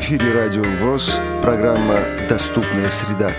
эфире Радио ВОЗ, программа «Доступная среда».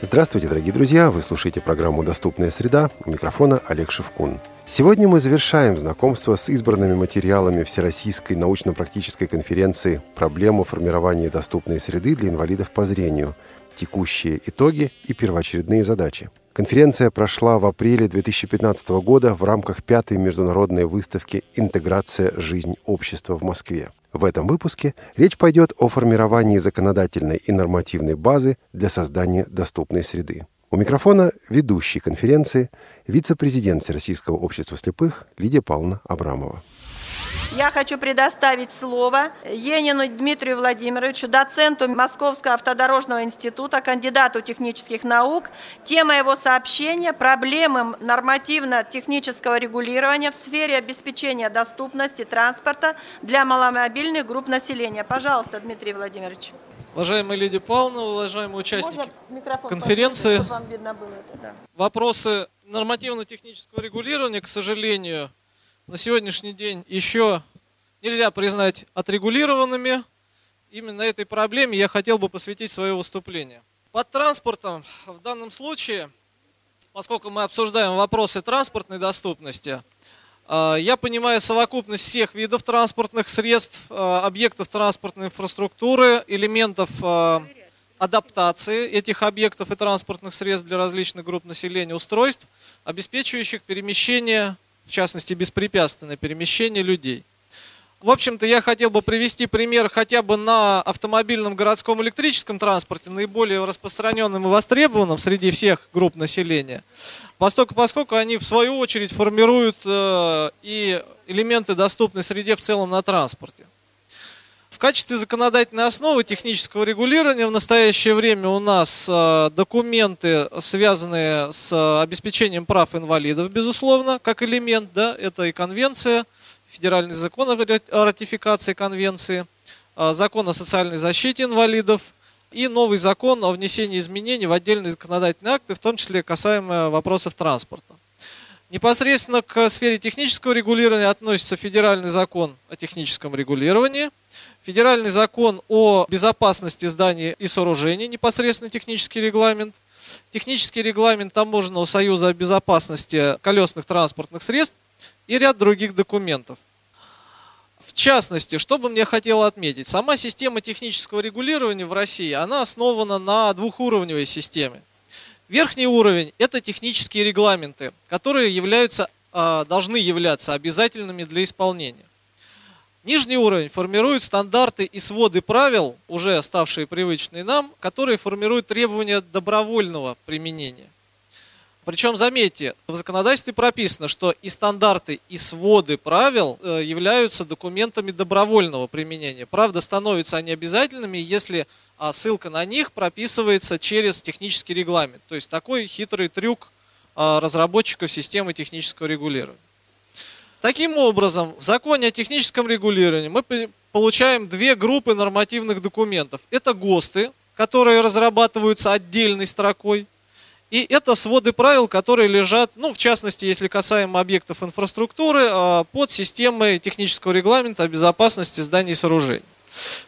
Здравствуйте, дорогие друзья! Вы слушаете программу «Доступная среда». У микрофона Олег Шевкун. Сегодня мы завершаем знакомство с избранными материалами Всероссийской научно-практической конференции «Проблема формирования доступной среды для инвалидов по зрению. Текущие итоги и первоочередные задачи». Конференция прошла в апреле 2015 года в рамках пятой международной выставки «Интеграция. Жизнь общества» в Москве. В этом выпуске речь пойдет о формировании законодательной и нормативной базы для создания доступной среды. У микрофона ведущий конференции вице-президент Всероссийского общества слепых Лидия Павловна Абрамова. Я хочу предоставить слово Енину Дмитрию Владимировичу, доценту Московского автодорожного института, кандидату технических наук. Тема его сообщения – проблемы нормативно-технического регулирования в сфере обеспечения доступности транспорта для маломобильных групп населения. Пожалуйста, Дмитрий Владимирович. Уважаемая Лидия Павловна, уважаемые участники конференции, вопросы нормативно-технического регулирования, к сожалению, на сегодняшний день еще нельзя признать отрегулированными. Именно этой проблеме я хотел бы посвятить свое выступление. Под транспортом в данном случае, поскольку мы обсуждаем вопросы транспортной доступности, э, я понимаю совокупность всех видов транспортных средств, э, объектов транспортной инфраструктуры, элементов э, адаптации этих объектов и транспортных средств для различных групп населения, устройств, обеспечивающих перемещение в частности, беспрепятственное перемещение людей. В общем-то, я хотел бы привести пример хотя бы на автомобильном городском электрическом транспорте, наиболее распространенным и востребованным среди всех групп населения, поскольку, поскольку они в свою очередь формируют э, и элементы доступной среде в целом на транспорте качестве законодательной основы технического регулирования в настоящее время у нас э, документы, связанные с обеспечением прав инвалидов, безусловно, как элемент, да, это и конвенция, федеральный закон о ратификации конвенции, э, закон о социальной защите инвалидов и новый закон о внесении изменений в отдельные законодательные акты, в том числе касаемо вопросов транспорта. Непосредственно к сфере технического регулирования относится федеральный закон о техническом регулировании, федеральный закон о безопасности зданий и сооружений, непосредственно технический регламент, технический регламент Таможенного союза о безопасности колесных транспортных средств и ряд других документов. В частности, что бы мне хотело отметить, сама система технического регулирования в России, она основана на двухуровневой системе – Верхний уровень – это технические регламенты, которые являются, а, должны являться обязательными для исполнения. Нижний уровень формирует стандарты и своды правил, уже ставшие привычные нам, которые формируют требования добровольного применения. Причем, заметьте, в законодательстве прописано, что и стандарты, и своды правил э, являются документами добровольного применения. Правда, становятся они обязательными, если а ссылка на них прописывается через технический регламент. То есть такой хитрый трюк а, разработчиков системы технического регулирования. Таким образом, в законе о техническом регулировании мы получаем две группы нормативных документов. Это ГОСТы, которые разрабатываются отдельной строкой, и это своды правил, которые лежат, ну, в частности, если касаемо объектов инфраструктуры, а, под системой технического регламента о безопасности зданий и сооружений.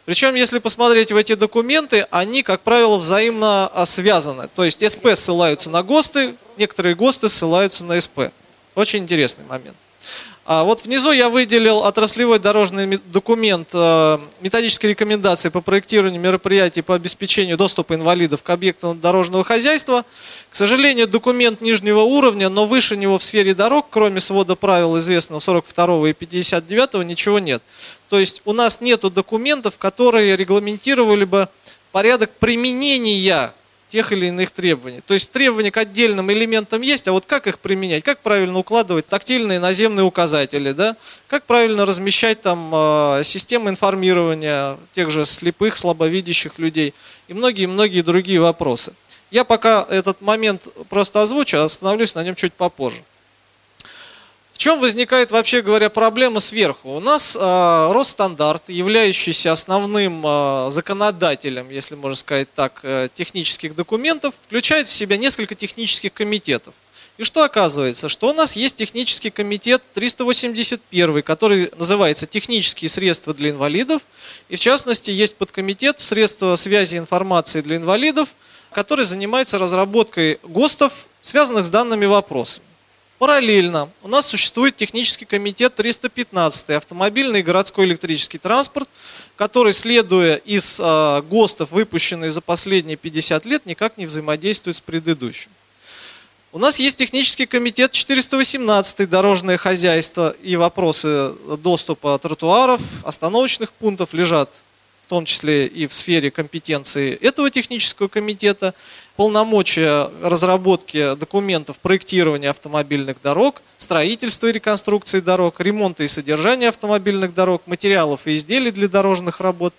Причем, если посмотреть в эти документы, они, как правило, взаимно а, связаны. То есть СП ссылаются на ГОСТы, некоторые ГОСТы ссылаются на СП. Очень интересный момент. А вот внизу я выделил отраслевой дорожный документ э, методической рекомендации по проектированию мероприятий по обеспечению доступа инвалидов к объектам дорожного хозяйства. К сожалению, документ нижнего уровня, но выше него в сфере дорог, кроме свода правил известного 42 и 59, ничего нет. То есть у нас нет документов, которые регламентировали бы порядок применения тех или иных требований. То есть требования к отдельным элементам есть, а вот как их применять, как правильно укладывать тактильные наземные указатели, да? как правильно размещать там э, системы информирования тех же слепых, слабовидящих людей и многие-многие другие вопросы. Я пока этот момент просто озвучу, а остановлюсь на нем чуть попозже. В чем возникает, вообще говоря, проблема сверху? У нас э, Росстандарт, являющийся основным э, законодателем, если можно сказать так, э, технических документов, включает в себя несколько технических комитетов. И что оказывается? Что у нас есть технический комитет 381, который называется «Технические средства для инвалидов». И в частности есть подкомитет «Средства связи и информации для инвалидов», который занимается разработкой ГОСТов, связанных с данными вопросами. Параллельно у нас существует технический комитет 315 автомобильный и городской электрический транспорт, который, следуя из э, ГОСТов, выпущенные за последние 50 лет, никак не взаимодействует с предыдущим. У нас есть технический комитет 418 дорожное хозяйство и вопросы доступа тротуаров, остановочных пунктов лежат в том числе и в сфере компетенции этого технического комитета, полномочия разработки документов проектирования автомобильных дорог, строительства и реконструкции дорог, ремонта и содержания автомобильных дорог, материалов и изделий для дорожных работ.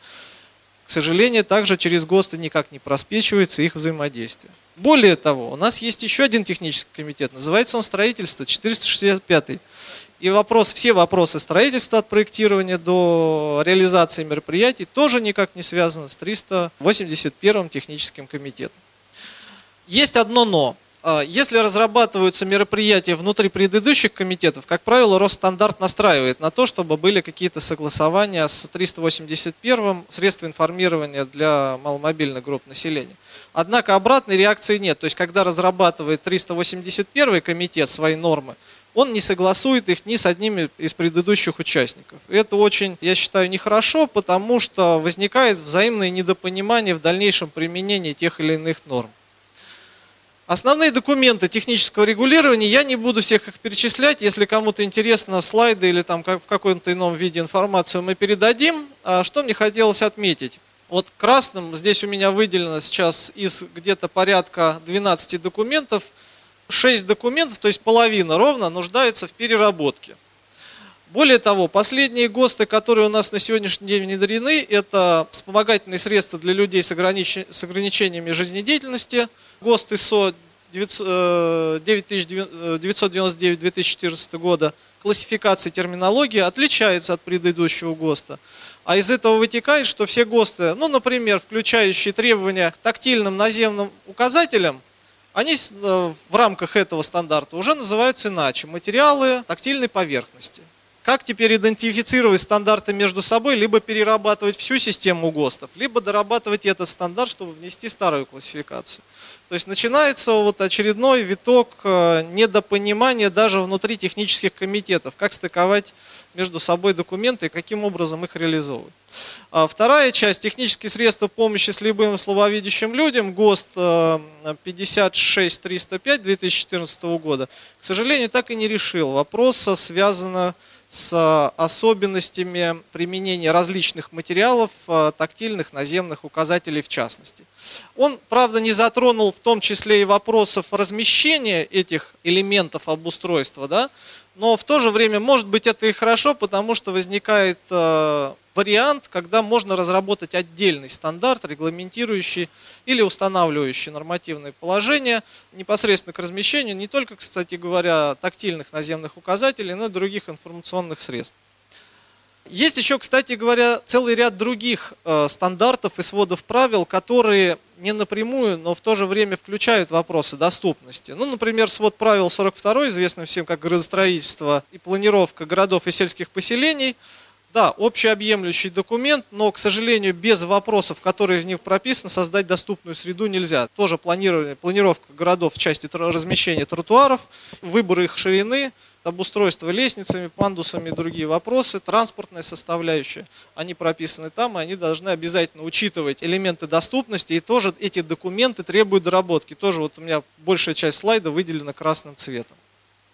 К сожалению, также через ГОСТы никак не проспечивается их взаимодействие. Более того, у нас есть еще один технический комитет, называется он строительство 465 и вопрос, все вопросы строительства от проектирования до реализации мероприятий тоже никак не связаны с 381 техническим комитетом. Есть одно но. А, если разрабатываются мероприятия внутри предыдущих комитетов, как правило, Росстандарт настраивает на то, чтобы были какие-то согласования с 381 средств информирования для маломобильных групп населения. Однако обратной реакции нет. То есть, когда разрабатывает 381 комитет свои нормы, он не согласует их ни с одним из предыдущих участников. Это очень, я считаю, нехорошо, потому что возникает взаимное недопонимание в дальнейшем применении тех или иных норм. Основные документы технического регулирования, я не буду всех их перечислять, если кому-то интересно слайды или там в каком-то ином виде информацию мы передадим. А что мне хотелось отметить? Вот красным здесь у меня выделено сейчас из где-то порядка 12 документов – 6 документов, то есть половина ровно, нуждается в переработке. Более того, последние ГОСТы, которые у нас на сегодняшний день внедрены, это вспомогательные средства для людей с, огранич... с ограничениями жизнедеятельности, ГОСТ ИСО 9999-2014 э, года, классификация терминологии отличается от предыдущего ГОСТа. А из этого вытекает, что все ГОСТы, ну, например, включающие требования к тактильным наземным указателям, они э, в рамках этого стандарта уже называются иначе. Материалы тактильной поверхности. Как теперь идентифицировать стандарты между собой, либо перерабатывать всю систему ГОСТов, либо дорабатывать этот стандарт, чтобы внести старую классификацию. То есть начинается вот очередной виток э, недопонимания даже внутри технических комитетов, как стыковать между собой документы и каким образом их реализовывать. А вторая часть – технические средства помощи слепым слабовидящим людям, ГОСТ 56305 2014 года, к сожалению, так и не решил вопроса, связанного с особенностями применения различных материалов, э, тактильных, наземных указателей в частности. Он, правда, не затронул в том числе и вопросов размещения этих элементов обустройства, да, но в то же время, может быть, это и хорошо, потому что возникает э, вариант, когда можно разработать отдельный стандарт, регламентирующий или устанавливающий нормативные положения непосредственно к размещению не только, кстати говоря, тактильных наземных указателей, но и других информационных средств. Есть еще, кстати говоря, целый ряд других э, стандартов и сводов правил, которые не напрямую, но в то же время включают вопросы доступности. Ну, например, свод правил 42, известный всем как градостроительство и планировка городов и сельских поселений – да, общеобъемлющий документ, но, к сожалению, без вопросов, которые в них прописаны, создать доступную среду нельзя. Тоже планирование, планировка городов в части размещения тротуаров, выбор их ширины, обустройство лестницами, пандусами и другие вопросы, транспортная составляющая, они прописаны там, и они должны обязательно учитывать элементы доступности, и тоже эти документы требуют доработки. Тоже вот у меня большая часть слайда выделена красным цветом.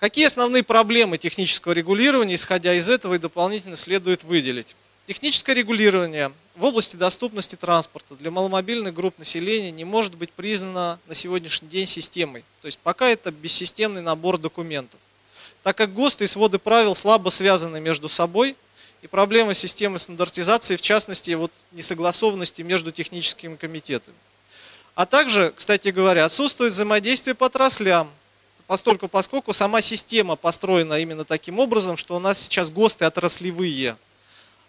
Какие основные проблемы технического регулирования, исходя из этого, и дополнительно следует выделить? Техническое регулирование в области доступности транспорта для маломобильных групп населения не может быть признано на сегодняшний день системой. То есть пока это бессистемный набор документов. Так как ГОСТы и своды правил слабо связаны между собой, и проблема системы стандартизации, в частности, вот несогласованности между техническими комитетами. А также, кстати говоря, отсутствует взаимодействие по отраслям, постольку, поскольку сама система построена именно таким образом, что у нас сейчас ГОСТы отраслевые.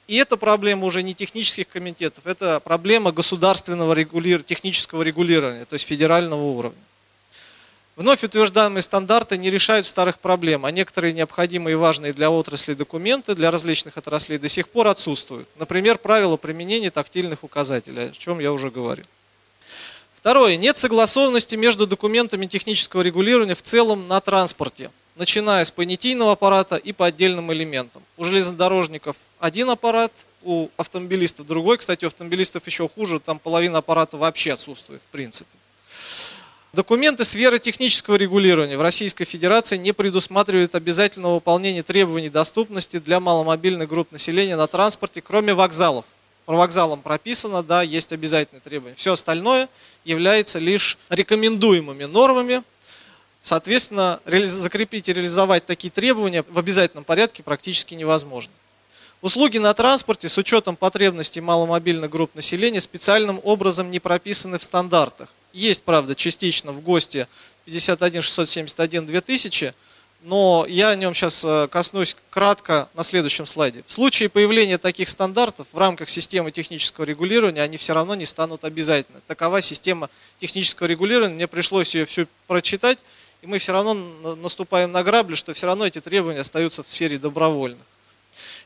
И это проблема уже не технических комитетов, это проблема государственного регули... технического регулирования, то есть федерального уровня. Вновь утверждаемые стандарты не решают старых проблем, а некоторые необходимые и важные для отрасли документы для различных отраслей до сих пор отсутствуют. Например, правила применения тактильных указателей, о чем я уже говорил. Второе. Нет согласованности между документами технического регулирования в целом на транспорте, начиная с понятийного аппарата и по отдельным элементам. У железнодорожников один аппарат, у автомобилистов другой. Кстати, у автомобилистов еще хуже, там половина аппарата вообще отсутствует в принципе. Документы сферы технического регулирования в Российской Федерации не предусматривают обязательного выполнения требований доступности для маломобильных групп населения на транспорте, кроме вокзалов. По вокзалам прописано, да, есть обязательные требования. Все остальное является лишь рекомендуемыми нормами. Соответственно, закрепить и реализовать такие требования в обязательном порядке практически невозможно. Услуги на транспорте с учетом потребностей маломобильных групп населения специальным образом не прописаны в стандартах. Есть, правда, частично в ГОСТе 51671-2000, но я о нем сейчас э, коснусь кратко на следующем слайде. В случае появления таких стандартов в рамках системы технического регулирования они все равно не станут обязательны. Такова система технического регулирования, мне пришлось ее всю прочитать, и мы все равно наступаем на грабли, что все равно эти требования остаются в сфере добровольных.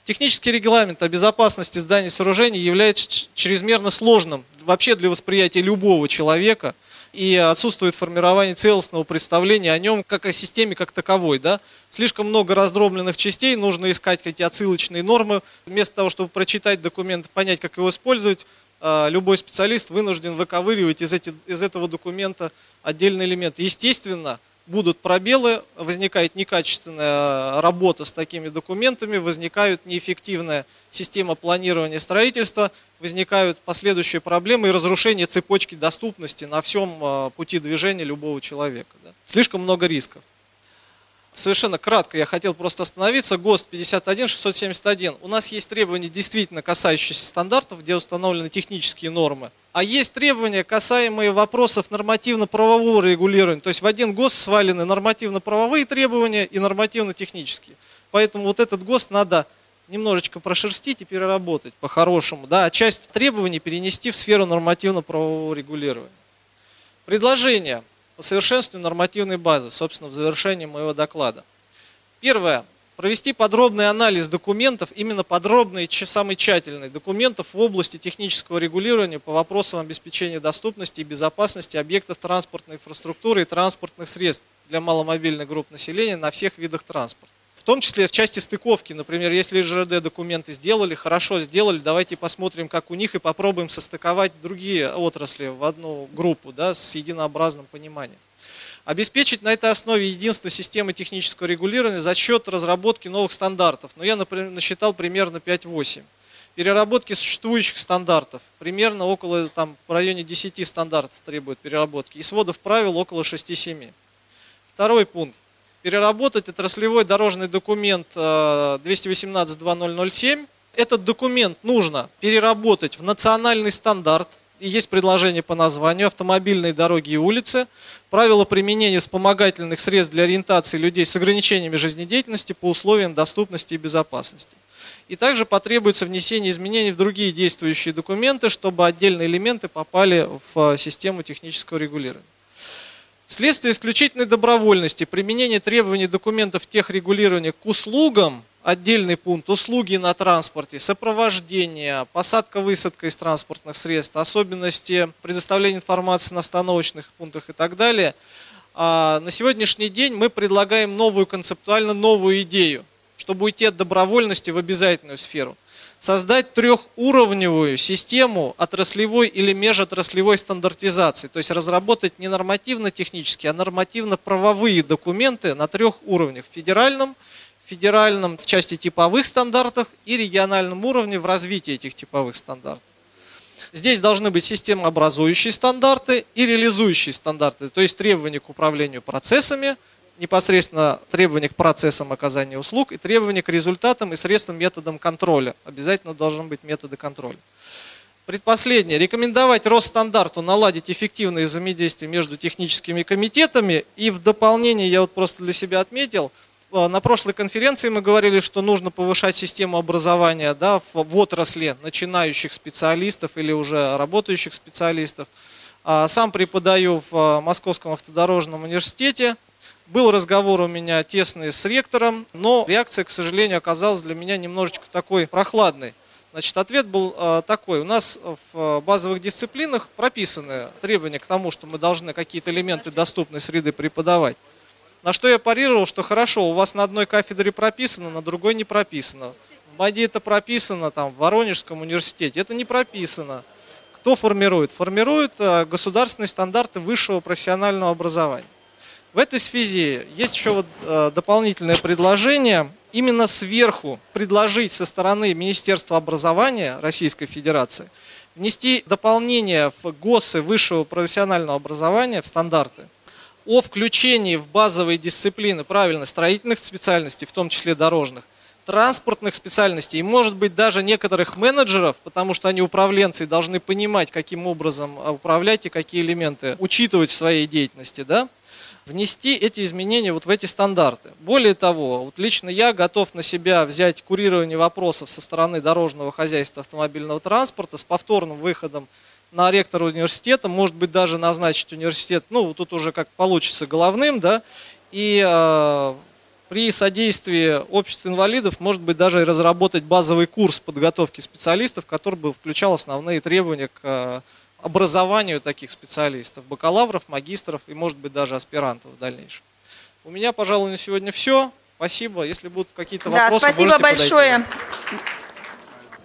Технический регламент о безопасности зданий и сооружений является чрезмерно сложным вообще для восприятия любого человека и отсутствует формирование целостного представления о нем как о системе как таковой. Да? Слишком много раздробленных частей, нужно искать какие отсылочные нормы. Вместо того, чтобы прочитать документ, понять, как его использовать, а, любой специалист вынужден выковыривать из, эти, из этого документа отдельный элемент. Естественно, будут пробелы, возникает некачественная работа с такими документами, возникает неэффективная система планирования строительства, возникают последующие проблемы и разрушение цепочки доступности на всем а, пути движения любого человека. Да. Слишком много рисков совершенно кратко я хотел просто остановиться. ГОСТ 51671. У нас есть требования, действительно касающиеся стандартов, где установлены технические нормы. А есть требования, касаемые вопросов нормативно-правового регулирования. То есть в один ГОСТ свалены нормативно-правовые требования и нормативно-технические. Поэтому вот этот ГОСТ надо немножечко прошерстить и переработать по-хорошему. Да, а часть требований перенести в сферу нормативно-правового регулирования. Предложение по совершенствованию нормативной базы, собственно, в завершении моего доклада. Первое. Провести подробный анализ документов, именно подробный, самый тщательный, документов в области технического регулирования по вопросам обеспечения доступности и безопасности объектов транспортной инфраструктуры и транспортных средств для маломобильных групп населения на всех видах транспорта том числе в части стыковки. Например, если ЖРД документы сделали, хорошо сделали, давайте посмотрим, как у них, и попробуем состыковать другие отрасли в одну группу да, с единообразным пониманием. Обеспечить на этой основе единство системы технического регулирования за счет разработки новых стандартов. Но ну, я например, насчитал примерно 5-8. Переработки существующих стандартов. Примерно около, там, в районе 10 стандартов требует переработки. И сводов правил около 6-7. Второй пункт переработать отраслевой дорожный документ 218-2007. Э, Этот документ нужно переработать в национальный стандарт, и есть предложение по названию «Автомобильные дороги и улицы», правила применения вспомогательных средств для ориентации людей с ограничениями жизнедеятельности по условиям доступности и безопасности. И также потребуется внесение изменений в другие действующие документы, чтобы отдельные элементы попали в систему технического регулирования. Вследствие исключительной добровольности применения требований документов техрегулирования к услугам, отдельный пункт, услуги на транспорте, сопровождение, посадка-высадка из транспортных средств, особенности предоставления информации на остановочных пунктах и так далее, а, на сегодняшний день мы предлагаем новую концептуально новую идею, чтобы уйти от добровольности в обязательную сферу – создать трехуровневую систему отраслевой или межотраслевой стандартизации, то есть разработать не нормативно-технические, а нормативно-правовые документы на трех уровнях – федеральном, федеральном в части типовых стандартов и региональном уровне в развитии этих типовых стандартов. Здесь должны быть системообразующие стандарты и реализующие стандарты, то есть требования к управлению процессами – непосредственно требования к процессам оказания услуг и требования к результатам и средствам методам контроля. Обязательно должны быть методы контроля. Предпоследнее. Рекомендовать Росстандарту наладить эффективное взаимодействие между техническими комитетами. И в дополнение, я вот просто для себя отметил, э, на прошлой конференции мы говорили, что нужно повышать систему образования да, в, отрасли начинающих специалистов или уже работающих специалистов. А, сам преподаю в Московском автодорожном университете. Был разговор у меня тесный с ректором, но реакция, к сожалению, оказалась для меня немножечко такой прохладной. Значит, ответ был э, такой. У нас в базовых дисциплинах прописаны требования к тому, что мы должны какие-то элементы доступной среды преподавать. На что я парировал, что хорошо, у вас на одной кафедре прописано, на другой не прописано. В МАДИ это прописано, там, в Воронежском университете это не прописано. Кто формирует? Формируют э, государственные стандарты высшего профессионального образования. В этой связи есть еще вот э, дополнительное предложение именно сверху предложить со стороны Министерства образования Российской Федерации внести дополнение в ГОСы высшего профессионального образования, в стандарты, о включении в базовые дисциплины правильно строительных специальностей, в том числе дорожных, транспортных специальностей и, может быть, даже некоторых менеджеров, потому что они управленцы и должны понимать, каким образом управлять и какие элементы учитывать в своей деятельности, да, внести эти изменения вот в эти стандарты. Более того, вот лично я готов на себя взять курирование вопросов со стороны дорожного хозяйства автомобильного транспорта с повторным выходом на ректора университета, может быть даже назначить университет, ну тут уже как получится головным, да, и э, при содействии общества инвалидов, может быть даже и разработать базовый курс подготовки специалистов, который бы включал основные требования к образованию таких специалистов, бакалавров, магистров и, может быть, даже аспирантов в дальнейшем. У меня, пожалуй, на сегодня все. Спасибо. Если будут какие-то да, вопросы, спасибо большое. Подойти.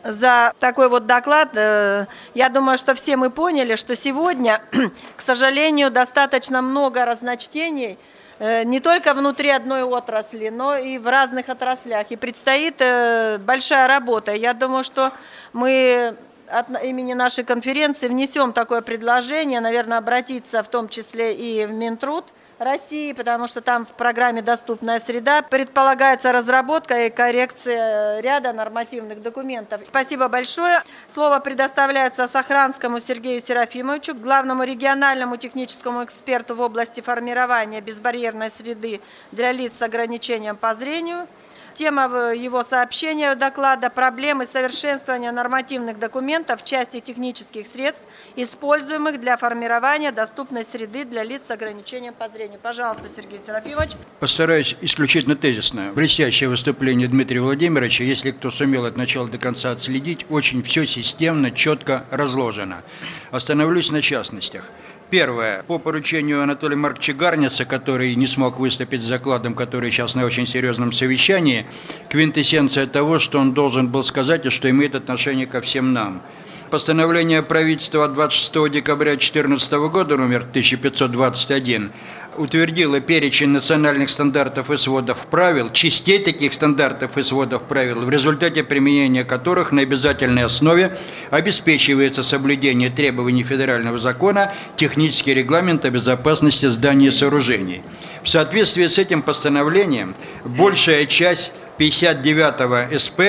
за такой вот доклад. Э, я думаю, что все мы поняли, что сегодня, к сожалению, достаточно много разночтений э, не только внутри одной отрасли, но и в разных отраслях. И предстоит э, большая работа. Я думаю, что мы от имени нашей конференции внесем такое предложение, наверное, обратиться в том числе и в Минтруд России, потому что там в программе «Доступная среда» предполагается разработка и коррекция ряда нормативных документов. Спасибо большое. Слово предоставляется Сохранскому Сергею Серафимовичу, главному региональному техническому эксперту в области формирования безбарьерной среды для лиц с ограничением по зрению. Тема его сообщения доклада – проблемы совершенствования нормативных документов в части технических средств, используемых для формирования доступной среды для лиц с ограничением по зрению. Пожалуйста, Сергей Серафимович. Постараюсь исключительно тезисно. Блестящее выступление Дмитрия Владимировича, если кто сумел от начала до конца отследить, очень все системно, четко разложено. Остановлюсь на частностях. Первое. По поручению Анатолия Марковича Гарница, который не смог выступить с закладом, который сейчас на очень серьезном совещании, квинтэссенция того, что он должен был сказать и что имеет отношение ко всем нам. Постановление правительства 26 декабря 2014 года, номер 1521, утвердила перечень национальных стандартов и сводов правил, частей таких стандартов и сводов правил, в результате применения которых на обязательной основе обеспечивается соблюдение требований федерального закона технический регламент о безопасности зданий и сооружений. В соответствии с этим постановлением большая часть 59 СП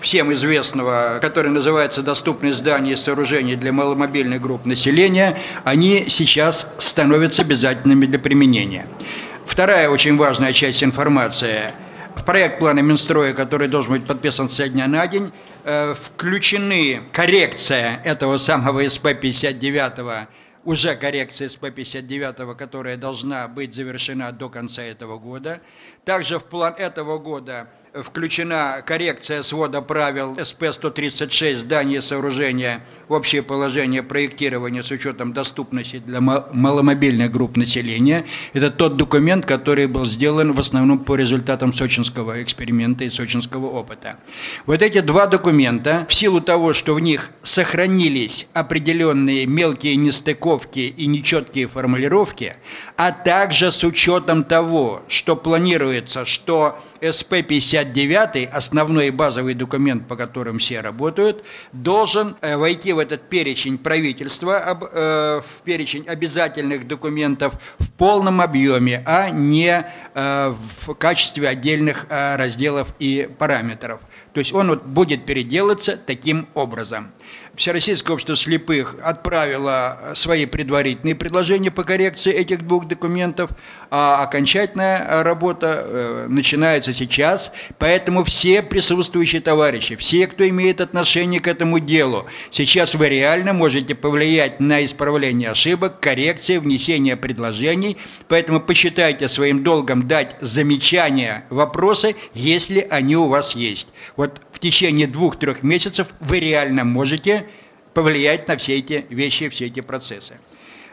всем известного, который называется «Доступные здания и сооружения для маломобильных групп населения», они сейчас становятся обязательными для применения. Вторая очень важная часть информации. В проект плана Минстроя, который должен быть подписан со дня на день, э, включены коррекция этого самого СП-59 уже коррекция СП-59, которая должна быть завершена до конца этого года. Также в план этого года включена коррекция свода правил СП-136 «Здания сооружения. Общее положение проектирования с учетом доступности для маломобильных групп населения». Это тот документ, который был сделан в основном по результатам сочинского эксперимента и сочинского опыта. Вот эти два документа, в силу того, что в них сохранились определенные мелкие нестыковки и нечеткие формулировки, а также с учетом того, что планируется, что СП-59, основной базовый документ, по которым все работают, должен э, войти в этот перечень правительства, э, в перечень обязательных документов в полном объеме, а не э, в качестве отдельных разделов и параметров. То есть он будет переделаться таким образом. Всероссийское общество слепых отправило свои предварительные предложения по коррекции этих двух документов, а окончательная работа э, начинается сейчас. Поэтому все присутствующие товарищи, все, кто имеет отношение к этому делу, сейчас вы реально можете повлиять на исправление ошибок, коррекции, внесение предложений. Поэтому посчитайте своим долгом дать замечания, вопросы, если они у вас есть. Вот в течение двух-трех месяцев вы реально можете повлиять на все эти вещи, все эти процессы.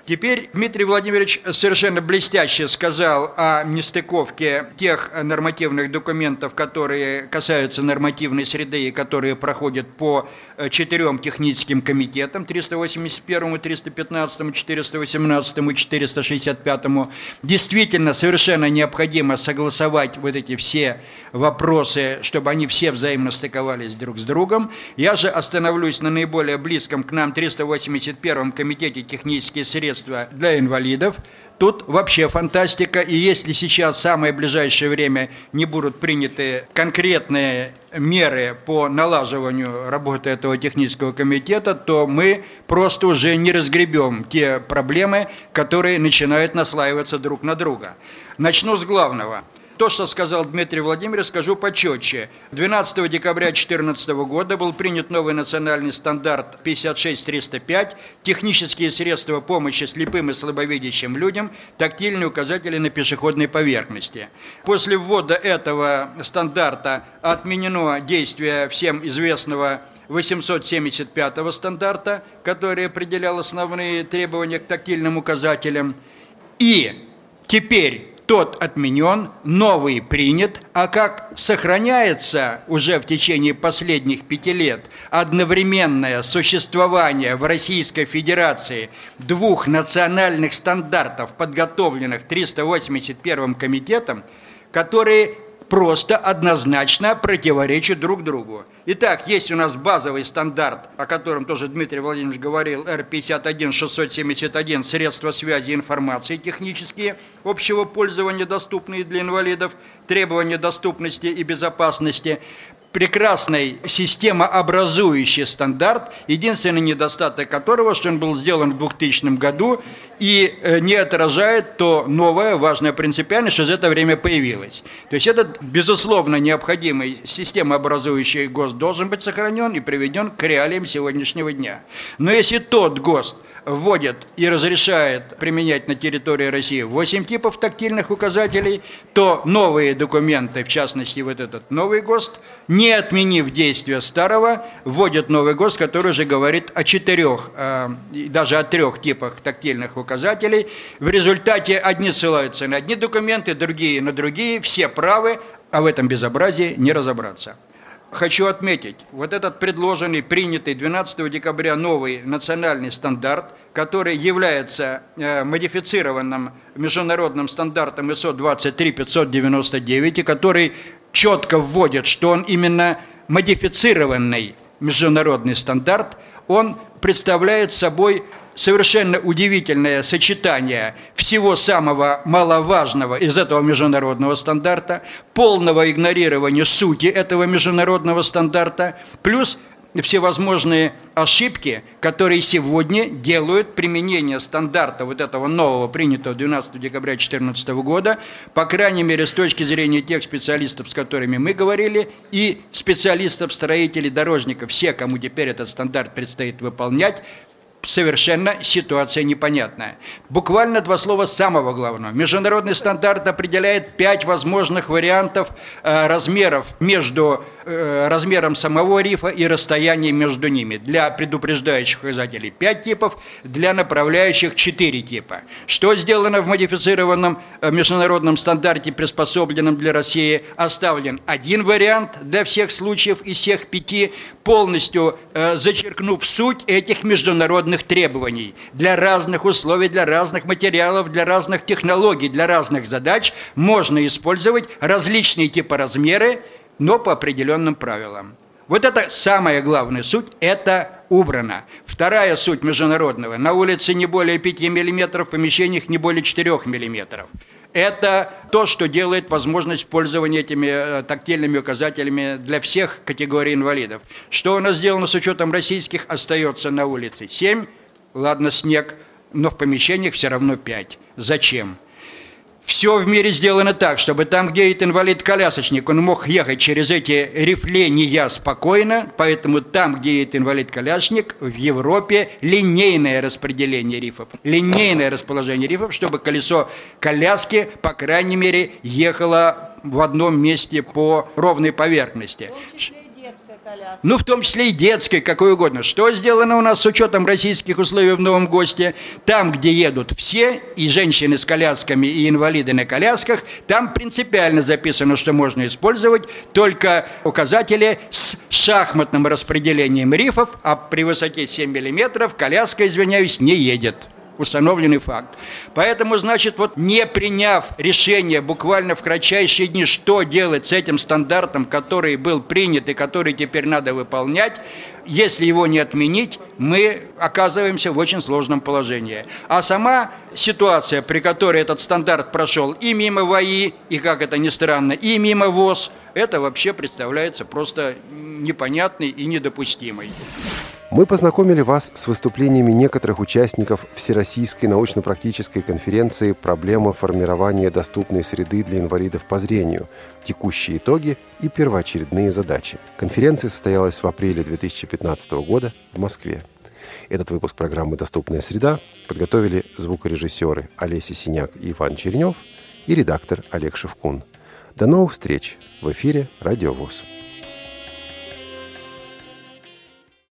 Теперь Дмитрий Владимирович совершенно блестяще сказал о нестыковке тех нормативных документов, которые касаются нормативной среды и которые проходят по э, четырем техническим комитетам 381, 315, 418 и 465. Действительно, совершенно необходимо согласовать вот эти все вопросы, чтобы они все взаимно стыковались друг с другом. Я же остановлюсь на наиболее близком к нам 381 комитете технические средства для инвалидов. Тут вообще фантастика, и если сейчас в самое ближайшее время не будут приняты конкретные меры по налаживанию работы этого технического комитета, то мы просто уже не разгребем те проблемы, которые начинают наслаиваться друг на друга. Начну с главного – то, что сказал Дмитрий Владимирович, скажу почетче. 12 декабря 2014 года был принят новый национальный стандарт 56305 «Технические средства помощи слепым и слабовидящим людям, тактильные указатели на пешеходной поверхности». После ввода этого стандарта отменено действие всем известного 875 стандарта, который определял основные требования к тактильным указателям. И теперь тот отменен, новый принят, а как сохраняется уже в течение последних пяти лет одновременное существование в Российской Федерации двух национальных стандартов, подготовленных 381 комитетом, которые просто однозначно противоречат друг другу. Итак, есть у нас базовый стандарт, о котором тоже Дмитрий Владимирович говорил, R51-671, средства связи и информации технические, общего пользования, доступные для инвалидов, требования доступности и безопасности прекрасный системообразующий стандарт, единственный недостаток которого, что он был сделан в 2000 году и э, не отражает то новое, важное принципиальное, что за это время появилось. То есть этот, безусловно, необходимый системообразующий ГОСТ должен быть сохранен и приведен к реалиям сегодняшнего дня. Но если тот ГОСТ вводит и разрешает применять на территории России 8 типов тактильных указателей, то новые документы, в частности вот этот новый ГОСТ, не отменив действия старого, вводят новый ГОСТ, который уже говорит о четырех, э, даже о трех типах тактильных указателей. В результате одни ссылаются на одни документы, другие на другие, все правы, а в этом безобразии не разобраться хочу отметить, вот этот предложенный, принятый 12 декабря новый национальный стандарт, который является э, модифицированным международным стандартом ISO 23599, и который четко вводит, что он именно модифицированный международный стандарт, он представляет собой совершенно удивительное сочетание всего самого маловажного из этого международного стандарта, полного игнорирования сути этого международного стандарта, плюс всевозможные ошибки, которые сегодня делают применение стандарта вот этого нового, принятого 12 декабря 2014 года, по крайней мере, с точки зрения тех специалистов, с которыми мы говорили, и специалистов, строителей, дорожников, все, кому теперь этот стандарт предстоит выполнять, совершенно ситуация непонятная. Буквально два слова самого главного. Международный стандарт определяет пять возможных вариантов э, размеров между размером самого рифа и расстоянием между ними. Для предупреждающих указателей 5 типов, для направляющих 4 типа. Что сделано в модифицированном э, международном стандарте, приспособленном для России? Оставлен один вариант для всех случаев из всех пяти, полностью э, зачеркнув суть этих международных требований для разных условий, для разных материалов, для разных технологий, для разных задач можно использовать различные типы размеры, но по определенным правилам. Вот это самая главная суть, это убрано. Вторая суть международного, на улице не более 5 мм, в помещениях не более 4 мм. Это то, что делает возможность пользования этими э, тактильными указателями для всех категорий инвалидов. Что у нас сделано с учетом российских, остается на улице 7, ладно, снег, но в помещениях все равно 5. Зачем? Все в мире сделано так, чтобы там, где есть инвалид-колясочник, он мог ехать через эти рифления спокойно, поэтому там, где есть инвалид-колясочник, в Европе линейное распределение рифов, линейное расположение рифов, чтобы колесо коляски, по крайней мере, ехало в одном месте по ровной поверхности. Ну, в том числе и детской, какой угодно. Что сделано у нас с учетом российских условий в Новом Госте? Там, где едут все, и женщины с колясками, и инвалиды на колясках, там принципиально записано, что можно использовать только указатели с шахматным распределением рифов, а при высоте 7 миллиметров коляска, извиняюсь, не едет установленный факт. Поэтому, значит, вот не приняв решение буквально в кратчайшие дни, что делать с этим стандартом, который был принят и который теперь надо выполнять, если его не отменить, мы оказываемся в очень сложном положении. А сама ситуация, при которой этот стандарт прошел и мимо ВАИ, и, как это ни странно, и мимо ВОЗ, это вообще представляется просто непонятной и недопустимой. Мы познакомили вас с выступлениями некоторых участников Всероссийской научно-практической конференции «Проблема формирования доступной среды для инвалидов по зрению. Текущие итоги и первоочередные задачи». Конференция состоялась в апреле 2015 года в Москве. Этот выпуск программы «Доступная среда» подготовили звукорежиссеры Олеся Синяк и Иван Чернев и редактор Олег Шевкун. До новых встреч в эфире «Радио ВОЗ».